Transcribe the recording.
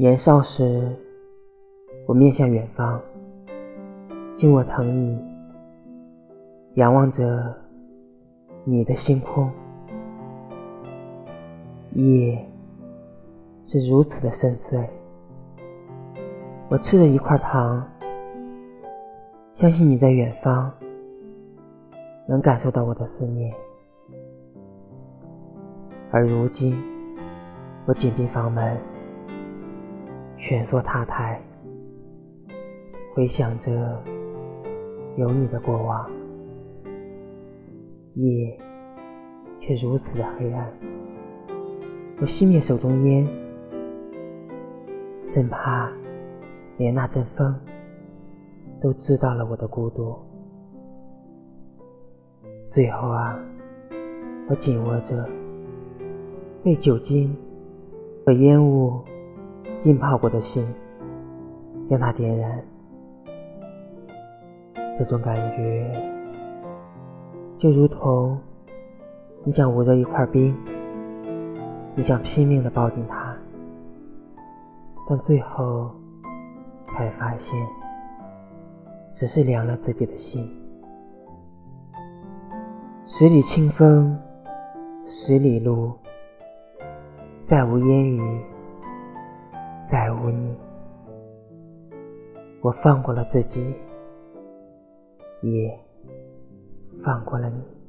年少时，我面向远方，紧握藤椅，仰望着你的星空。夜是如此的深邃。我吃了一块糖，相信你在远方能感受到我的思念。而如今，我紧闭房门，蜷缩榻台，回想着有你的过往，夜却如此的黑暗。我熄灭手中烟，生怕连那阵风都知道了我的孤独。最后啊，我紧握着。被酒精和烟雾浸泡过的心，将它点燃。这种感觉就如同你想捂着一块冰，你想拼命的抱紧它，但最后才发现，只是凉了自己的心。十里清风，十里路。再无烟雨，再无你，我放过了自己，也放过了你。